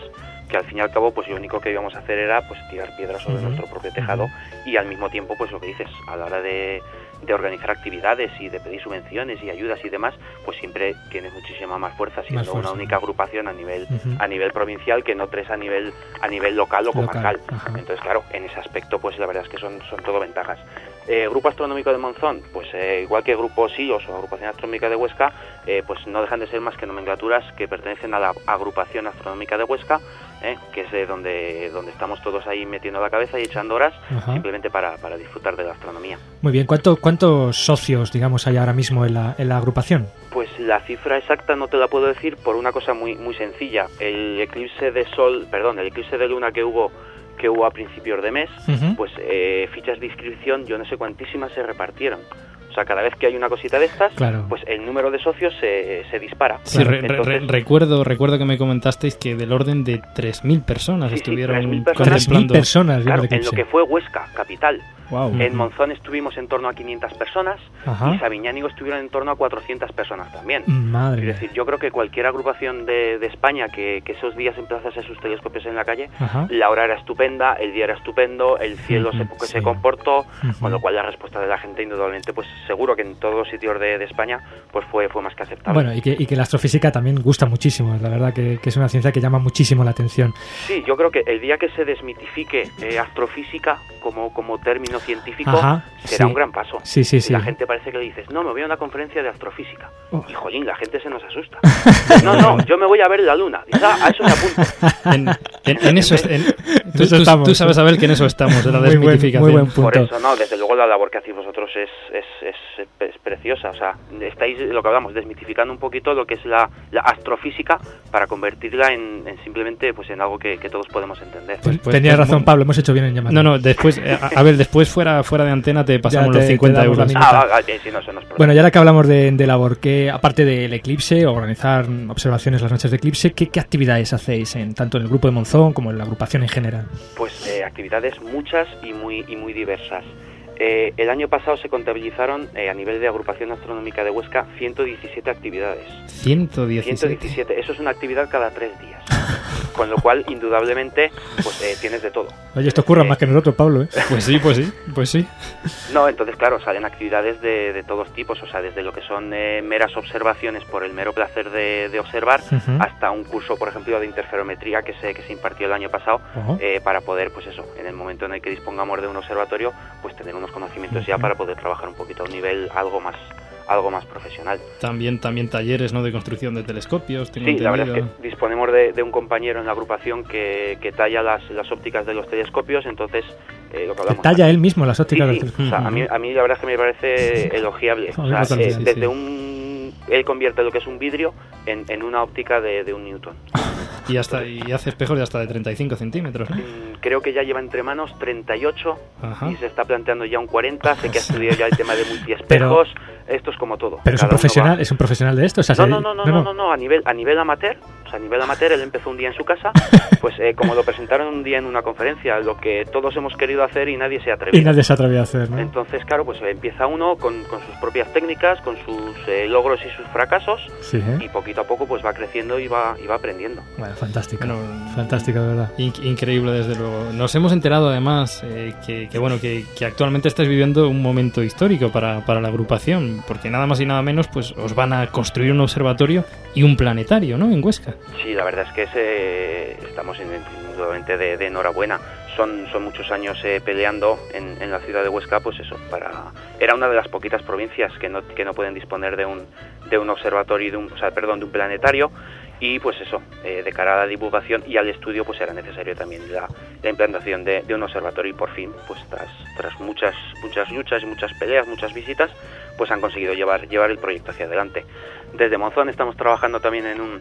que al fin y al cabo pues lo único que íbamos a hacer era pues tirar piedras sobre nuestro propio tejado y al mismo tiempo pues lo que dices a la hora de, de organizar actividades y de pedir subvenciones y ayudas y demás pues siempre tienes muchísima más fuerza siendo fuerza. una única agrupación a nivel a nivel provincial que no tres a nivel a nivel local o comarcal. entonces claro en ese aspecto pues la verdad es que son son todo ventajas eh, Grupo Astronómico de Monzón, pues eh, igual que Grupo SIOS o Agrupación Astronómica de Huesca, eh, pues no dejan de ser más que nomenclaturas que pertenecen a la Agrupación Astronómica de Huesca, eh, que es donde, donde estamos todos ahí metiendo la cabeza y echando horas Ajá. simplemente para, para disfrutar de la astronomía. Muy bien. ¿Cuánto, ¿Cuántos socios, digamos, hay ahora mismo en la, en la agrupación? Pues la cifra exacta no te la puedo decir por una cosa muy muy sencilla. El eclipse de sol, perdón, el eclipse de luna que hubo que hubo a principios de mes, pues eh, fichas de inscripción, yo no sé cuantísimas se repartieron. O sea, cada vez que hay una cosita de estas, Claro. pues el número de socios se, se dispara. Sí, re- re- Entonces, re- recuerdo, recuerdo que me comentasteis que del orden de 3.000 personas Sí, sí, estuvieron 3.000 personas. contemplando. 3.000 personas claro, en lo que fue Huesca, capital. Guau. En Monzón estuvimos en torno a 500 personas Ajá. y Sabiñánigo estuvieron en torno a 400 personas también. Madre Es decir, yo creo que cualquier agrupación de, de España que, que esos días emplazase sus telescopios en la calle, Ajá. la hora era estupenda, el día era estupendo, el cielo se, que sí. se comportó, con lo cual la respuesta de la gente indudablemente, pues seguro que en todos los sitios de, de España, pues fue, fue más que aceptable. Bueno, y que, y que la astrofísica también gusta muchísimo. La verdad que, que es una ciencia que llama muchísimo la atención. Sí, yo creo que el día que se desmitifique eh, astrofísica como, como término científico Ajá, será sí. un gran paso. Sí, sí, Y sí. La gente parece que le dices, no, me voy a una conferencia de astrofísica. Oh. Y jolín, la gente se nos asusta. no, no, yo me voy a ver la luna. Dices, "Ah, a eso me apunto. En, en- en eso, es- en- tú, tú- estamos. tú sabes, Abel, que en eso estamos, de la Muy buen- desmitificación. muy buen punto. Por eso, no, desde luego la labor que hacéis vosotros es, es, es, es preciosa. O sea, estáis, lo que hablamos, desmitificando un poquito lo que es la, la astrofísica para convertirla en, en simplemente pues en algo que, que todos podemos entender. Pues- pues- Tenías pues, razón, mu- Pablo. Hemos hecho bien en llamar. No, no, después, eh, a, a ver, después fuera, fuera de antena te pasamos te- los te 50 damos la euros. minuta. Ah, vale, sí, no, eso no. Bueno, y ahora que hablamos de, de labor, que aparte del eclipse, organizar observaciones las noches de eclipse, ¿qué, qué actividades hacéis en, tanto en el grupo de Monzón como en la agrupación en general? Pues eh, actividades muchas y muy, y muy diversas. Eh, el año pasado se contabilizaron eh, a nivel de agrupación astronómica de Huesca 117 actividades. 117. 117, eso es una actividad cada tres días. Con lo cual, indudablemente, pues eh, tienes de todo. Oye, esto ocurre más que nosotros, Pablo, ¿eh? Pues sí, pues sí, pues sí. No, entonces, claro, salen actividades de, de todos tipos, o sea, desde lo que son eh, meras observaciones por el mero placer de, de observar, hasta un curso, por ejemplo, de interferometría que se, que se impartió el año pasado, eh, para poder, pues eso, en el momento en el que dispongamos de un observatorio, pues tener unos conocimientos ya para poder trabajar un poquito a un nivel algo más algo más profesional. También, también talleres ¿no? de construcción de telescopios. Tengo Sí, la verdad es entendido. que disponemos de, de un compañero en la agrupación que, que talla las, las ópticas de los telescopios, entonces eh, lo que hablamos talla él mismo las ópticas Sí, del sí, o sea, a, mí, a mí la verdad es que me parece elogiable. O sea, eh, sí, desde sí. un... Él convierte lo que es un vidrio en, en una óptica de, de un newton. Y, hasta, y hace espejos de hasta de 35 centímetros. Mm, Creo que ya lleva entre manos 38 Ajá. y se está planteando ya un 40. Sé que ha estudiado ya el tema de multiespejos. Esto es como todo. Pero es un profesional, es un profesional de esto. O sea, No, no, no, no, no, no, no, a nivel, a nivel amateur, o sea, a nivel amateur, él empezó un día en su casa, pues eh, como lo presentaron un día en una conferencia, lo que todos hemos querido hacer y nadie se ha atrevido. Y nadie se atrevía a hacer, ¿no? Entonces, claro, pues empieza uno con, con sus propias técnicas, con sus eh, logros y sus fracasos, Sí, ¿eh? y poquito a poco pues va creciendo y va, y va aprendiendo. Bueno, fantástico. Bueno, fantástico, de verdad. In- increíble, desde luego. Nos hemos enterado, además, eh, que, que, bueno, que, que actualmente estáis viviendo un momento histórico para, para la agrupación, porque nada más y nada menos, pues os van a construir un observatorio y un planetario, ¿no? En Huesca. Sí, la verdad es que ese, estamos in- indudablemente de, enhorabuena. son, son muchos años eh, peleando en, en la ciudad de Huesca, pues eso, para era una de las poquitas provincias que no, que no pueden disponer de un, de un observatorio, de un, o sea, perdón, de un planetario y pues eso, eh, de cara a la divulgación y al estudio pues era necesario también la, la implantación de, de un observatorio y por fin, pues tras, tras muchas, muchas luchas y muchas peleas, muchas visitas, pues han conseguido llevar, llevar el proyecto hacia adelante. Desde Monzón estamos trabajando también en un,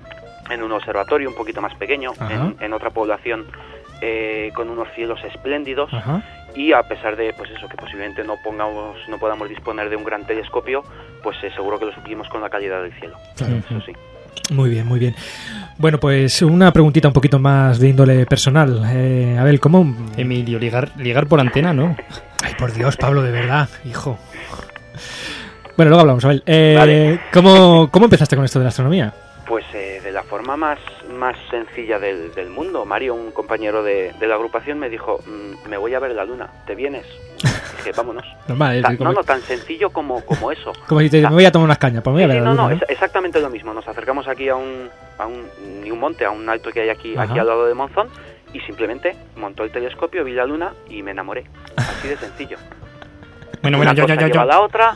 en un observatorio un poquito más pequeño, en, en otra población eh, con unos cielos espléndidos Ajá. y a pesar de pues eso que posiblemente no pongamos no podamos disponer de un gran telescopio pues eh, seguro que lo suplimos con la calidad del cielo Claro. eso sí Muy bien, muy bien. Bueno, pues una preguntita un poquito más de índole personal. Eh, Abel, ¿cómo...? Emilio, ligar, ligar por antena, ¿no? Ay, por Dios, Pablo, de verdad, hijo. Bueno, luego hablamos, Abel. Eh, Vale. ¿cómo, ¿Cómo empezaste con esto de la astronomía? pues eh, de la forma más más sencilla del, del mundo Mario un compañero de, de la agrupación me dijo "Mm, me voy a ver la luna te vienes dije vámonos Normal, es Ta- como- no no tan sencillo como como eso Como si te me voy a tomar unas cañas, pues me voy a Sí, ver sí, la no, no, es exactamente lo mismo. Nos acercamos aquí a un, a un, ni un monte, a un alto que hay aquí, Ajá. aquí al lado de Monzón, y simplemente montó el telescopio, vi la luna y me enamoré. Así de sencillo. Bueno, bueno, yo, yo, cosa yo, lleva a yo. la otra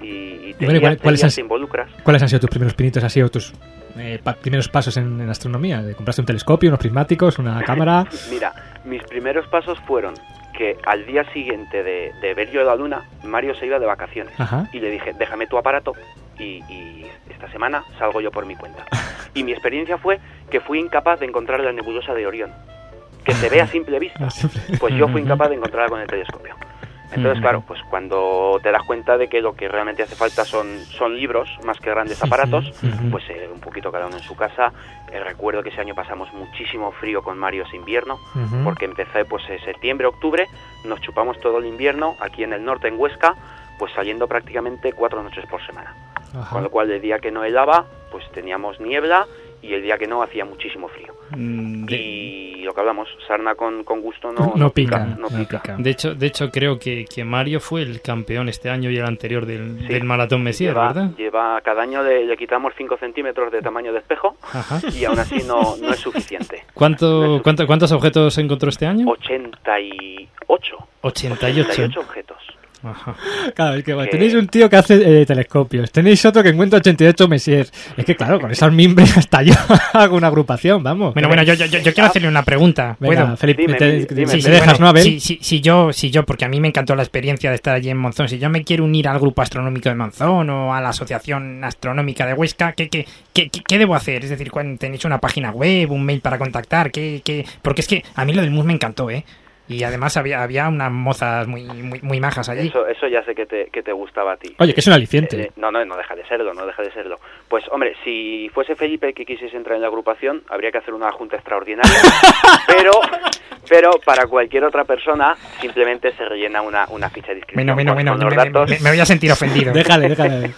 y, y te, bueno, ¿y guías, cuál- cuáles te involucras. ¿Cuáles han sido tus primeros pinitos así o tus eh, pa- primeros pasos en, en astronomía? ¿De ¿Compraste un telescopio, unos prismáticos, una cámara? Mira, mis primeros pasos fueron que al día siguiente de, de ver yo la luna, Mario se iba de vacaciones. Ajá. Y le dije, déjame tu aparato y, y esta semana salgo yo por mi cuenta. Y mi experiencia fue que fui incapaz de encontrar la nebulosa de Orión, que se ve a simple vista. Pues yo fui incapaz de encontrarla con el telescopio. Entonces, claro, pues cuando te das cuenta de que lo que realmente hace falta son, son libros más que grandes aparatos, pues eh, un poquito cada uno en su casa. Eh, recuerdo que ese año pasamos muchísimo frío con Mario ese invierno, porque empecé pues en septiembre, octubre, nos chupamos todo el invierno aquí en el norte, en Huesca, pues saliendo prácticamente cuatro noches por semana. Con lo cual el día que no helaba, pues teníamos niebla y el día que no hacía muchísimo frío. Mm, de- Y lo que hablamos, sarna con, con gusto no, No pica, no no pica. De hecho, de hecho creo que, que Mario fue el campeón este año y el anterior del, Sí. del maratón Messier, lleva, ¿verdad? lleva- cada año le, le quitamos 5 centímetros de tamaño de espejo Ajá. y aún así no, no es suficiente. ¿Cuánto, cuánto- ¿Cuántos objetos encontró este año? 88. 88. 88 objetos. Ajá. Claro, es que bueno, Que- tenéis un tío que hace eh, telescopios, tenéis otro que encuentra 88 Messier. Es que claro, con esas mimbres hasta yo hago una agrupación, vamos. Bueno, bueno, yo, yo, yo, quiero hacerle una pregunta. Venga, ¿Puedo? Felipe, Dime, te- dime, te- dime. ¿me Sí, sí, dejas, bueno, no, Abel? sí, sí, sí, yo, sí, yo, porque a mí me encantó la experiencia de estar allí en Monzón. Si yo me quiero unir al Grupo Astronómico de Monzón o a la Asociación Astronómica de Huesca, ¿qué, qué, qué, qué- qué debo hacer? Es decir, ¿cuán- ¿tenéis una página web, un mail para contactar? ¿Qué, qué? Porque es que a mí lo del MUS me encantó, ¿eh? Y además había, había unas mozas muy, muy, muy majas allí. Eso, eso ya sé que te, que te gustaba a ti. Oye, que es un aliciente. Eh, no, no, no deja de serlo, no deja de serlo. Pues, hombre, si fuese Felipe el que quisiese entrar en la agrupación, habría que hacer una junta extraordinaria. pero, pero para cualquier otra persona, simplemente se rellena una, una ficha de inscripción Bueno, bueno, con, bueno, con me, los me- datos. me- me voy a sentir ofendido. Déjale, déjale.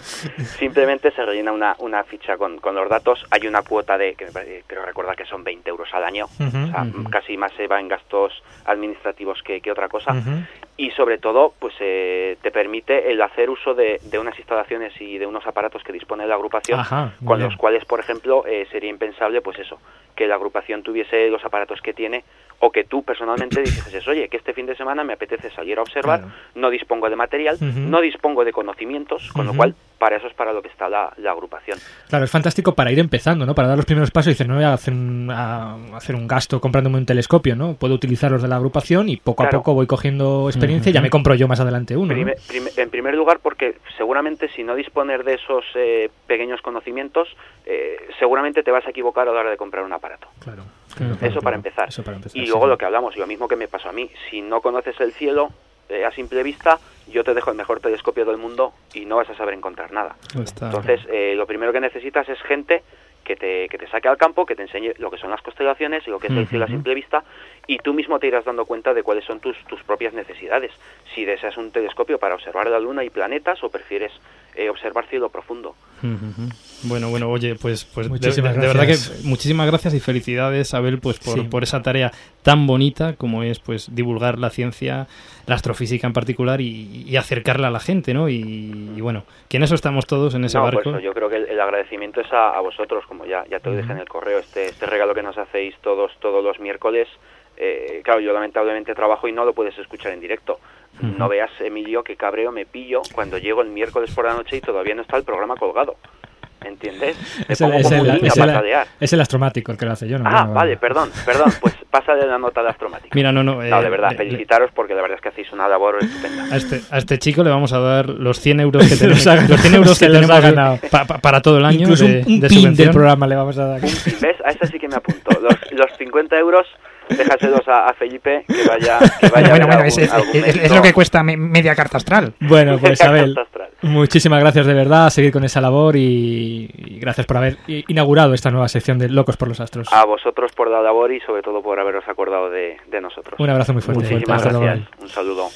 Simplemente se rellena una, una ficha con, con los datos. Hay una cuota de, que me parece, creo recordar que son 20 euros al año. O sea, casi más se va en gastos administrativos que, que otra cosa. Ujú. Y sobre todo, pues eh, te permite el hacer uso de, de unas instalaciones y de unos aparatos que dispone la agrupación, Ajá, con bien. los cuales, por ejemplo, eh, sería impensable, pues eso, que la agrupación tuviese los aparatos que tiene o que tú personalmente dices, oye, que este fin de semana me apetece salir a observar, Claro. no dispongo de material, no dispongo de conocimientos, con lo cual para eso es para lo que está la, la agrupación. Claro, es fantástico para ir empezando, ¿no? Para dar los primeros pasos y decir, no voy a hacer un, a hacer un gasto comprándome un telescopio, ¿no? Puedo utilizar los de la agrupación y poco a poco voy cogiendo experiencia ya me compro yo más adelante uno. ¿no? Prime- prime- en primer lugar, porque seguramente si no disponer de esos eh, pequeños conocimientos, eh, seguramente te vas a equivocar a la hora de comprar un aparato. Claro. Eso para empezar. Eso para empezar, y luego sí. lo que hablamos, y lo mismo que me pasó a mí, si no conoces el cielo eh, a simple vista, yo te dejo el mejor telescopio del mundo y no vas a saber encontrar nada. Está- Entonces, eh, lo primero que necesitas es gente que te, que te saque al campo, que te enseñe lo que son las constelaciones y lo que es el cielo a simple vista, y tú mismo te irás dando cuenta de cuáles son tus, tus propias necesidades. Si deseas un telescopio para observar la luna y planetas o prefieres eh, observar cielo profundo. Bueno, bueno, oye, pues, pues de, Muchísimas de- de verdad que muchísimas gracias y felicidades, Abel, pues por, Sí. por esa tarea tan bonita como es pues divulgar la ciencia, la astrofísica en particular y, y acercarla a la gente, ¿no? Y, y bueno, que en eso estamos todos en ese no, barco. por eso yo creo que el, el agradecimiento es a, a vosotros, como ya, ya te lo dije en el correo, este, este regalo que nos hacéis todos, todos los miércoles eh, claro, yo lamentablemente trabajo y no lo puedes escuchar en directo. No veas, Emilio, que cabreo me pillo cuando llego el miércoles por la noche y todavía no está el programa colgado. ¿Entiendes? Me Es el, pongo es, el, es el- es el astromático el que lo hace yo, ¿no? Ah, No, vale, perdón, perdón. Pues pasa de la nota de astromática. Mira, no, no. No, eh, de verdad, le- felicitaros porque la verdad es que hacéis una labor estupenda. A este, a este chico le vamos a dar los 100 euros que tenemos, los ha ganado, los 100 euros que tenemos ha ganado. pa- pa- para todo el año Incluso de, un, un de pin subvención. del programa le vamos a dar. ¿Ves? A esta sí que me apunto. Los, los 50 euros, déjaselos a, a Felipe que vaya, que vaya Bueno, a bueno, es, algún es- es- es argumento. lo que cuesta me- media carta astral. Bueno, pues Abel, muchísimas gracias de verdad a seguir con esa labor y, y gracias por haber inaugurado esta nueva sección de Locos por los Astros. A vosotros por la labor y sobre todo por haberos acordado de, de nosotros. Un abrazo muy fuerte. Muchísimas gracias. Un saludo.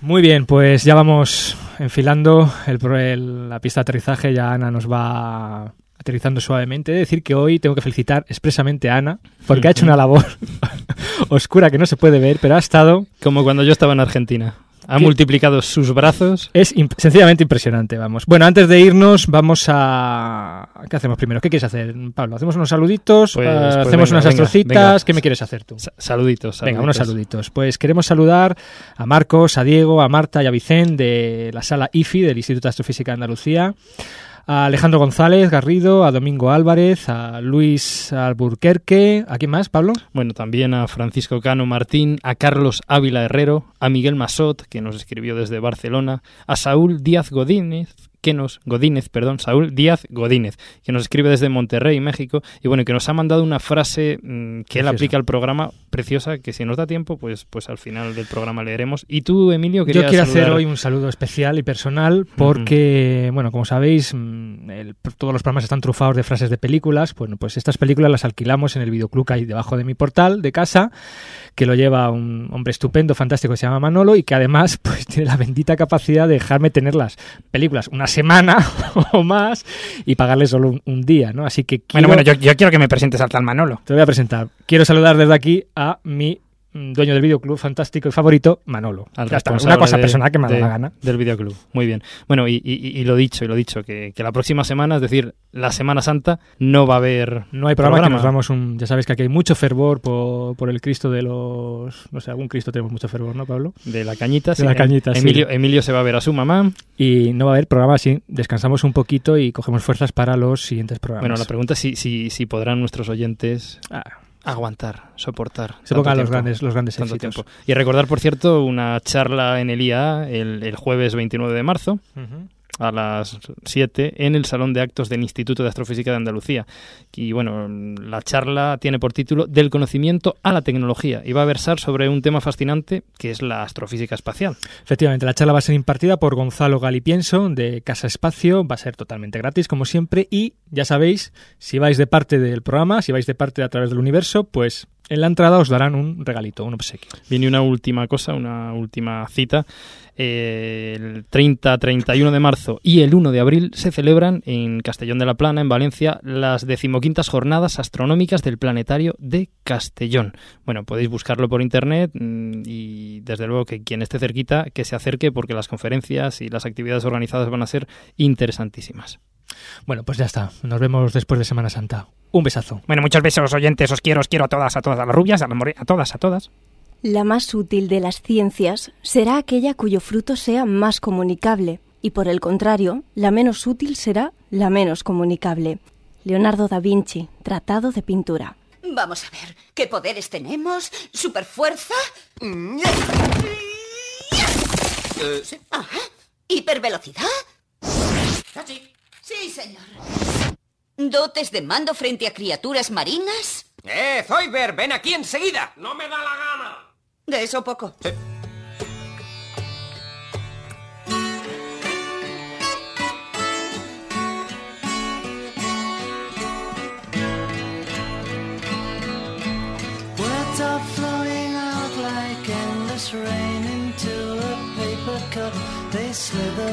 Muy bien, pues ya vamos enfilando el- la pista de aterrizaje. Ya Ana nos va aterrizando suavemente. He de decir que hoy tengo que felicitar expresamente a Ana porque ha hecho una labor oscura que no se puede ver, pero ha estado... Como cuando yo estaba en Argentina. Ha ¿Qué? multiplicado sus brazos. Es imp- sencillamente impresionante, vamos. Bueno, antes de irnos, vamos a... ¿Qué hacemos primero? ¿Qué quieres hacer, Pablo? ¿Hacemos unos saluditos? Pues- Eh, pues ¿Hacemos venga, unas venga, astrocitas? venga. ¿Qué me quieres hacer tú? Sa- Saluditos, Venga, unos saluditos. saluditos. Pues queremos saludar a Marcos, a Diego, a Marta y a Vicente de la sala IFI del Instituto de Astrofísica de Andalucía, a Alejandro González Garrido, a Domingo Álvarez, a Luis Alburquerque. ¿A quién más, Pablo? Bueno, también a Francisco Cano Martín, a Carlos Ávila Herrero, a Miguel Masot, que nos escribió desde Barcelona, a Saúl Díaz Godínez, que nos Godínez, perdón, Saúl Díaz Godínez, que nos escribe desde Monterrey, México, y bueno, que nos ha mandado una frase mm, que él Preciosa. aplica al programa preciosa, que si nos da tiempo, pues pues al final del programa leeremos. Y tú, Emilio, Yo querías quiero hacer saludar- hoy un saludo especial y personal porque, bueno, como sabéis, mm, el- todos los programas están trufados de frases de películas. Bueno, pues estas películas las alquilamos en el videoclub que hay debajo de mi portal de casa, que lo lleva un hombre estupendo, fantástico, que se llama Manolo y que además pues tiene la bendita capacidad de dejarme tener las películas una semana o más y pagarle solo un, un día, ¿no? Así que quiero... Bueno, bueno, yo, yo quiero que me presentes al tal Manolo. Te voy a presentar. Quiero saludar desde aquí a mi dueño del videoclub fantástico y favorito, Manolo. al Ya está, responsable una cosa de- personal que me da de- la gana. Del videoclub. Muy bien. Bueno, y, y- y lo dicho, y lo dicho, que, que la próxima semana, es decir, la Semana Santa, no va a haber. No hay programa, que nos vamos un... Ya sabes que aquí hay mucho fervor por, por el Cristo de los... No sé, algún Cristo tenemos mucho fervor, ¿no, Pablo? De la cañita, De sí. la cañita, sí. Emilio, Emilio se va a ver a su mamá. Y no va a haber programa así. Descansamos un poquito y cogemos fuerzas para los siguientes programas. Bueno, la pregunta es si, si, si podrán nuestros oyentes aguantar, soportar. Se pongan los grandes- los grandes tanto éxitos. tiempo. Y recordar, por cierto, una charla en el IA el, el jueves 29 de marzo. Ujú. A las 7 en el Salón de Actos del Instituto de Astrofísica de Andalucía. Y bueno, la charla tiene por título Del conocimiento a la tecnología y va a versar sobre un tema fascinante que es la astrofísica espacial. Efectivamente, la charla va a ser impartida por Gonzalo Galipienso de Casa Espacio, va a ser totalmente gratis como siempre y ya sabéis, si vais de parte del programa, si vais de parte a través del universo, pues en la entrada os darán un regalito, un obsequio. Viene una última cosa, una última cita. El 30-31 de marzo y el 1 de abril se celebran en Castellón de la Plana, en Valencia, las decimoquintas jornadas astronómicas del Planetario de Castellón. Bueno, podéis buscarlo por internet mm, y desde luego que quien esté cerquita que se acerque porque las conferencias y las actividades organizadas van a ser interesantísimas. Bueno, pues ya está. Nos vemos después de Semana Santa. Un besazo. Bueno, muchos besos, oyentes. Os quiero, os quiero a todas, a todas, a las rubias, a las more- a todas, a todas. La más útil de las ciencias será aquella cuyo fruto sea más comunicable, y por el contrario, la menos útil será la menos comunicable. Leonardo da Vinci, Tratado de Pintura. Vamos a ver, ¿qué poderes tenemos? ¿Superfuerza? Eh, sí. Ajá. ¿Hipervelocidad? Sí, señor. ¿Dotes de mando frente a criaturas marinas? ¡Eh, Zoiber! ¡Ven aquí enseguida! ¡No me da la gana! De eso poco. Slither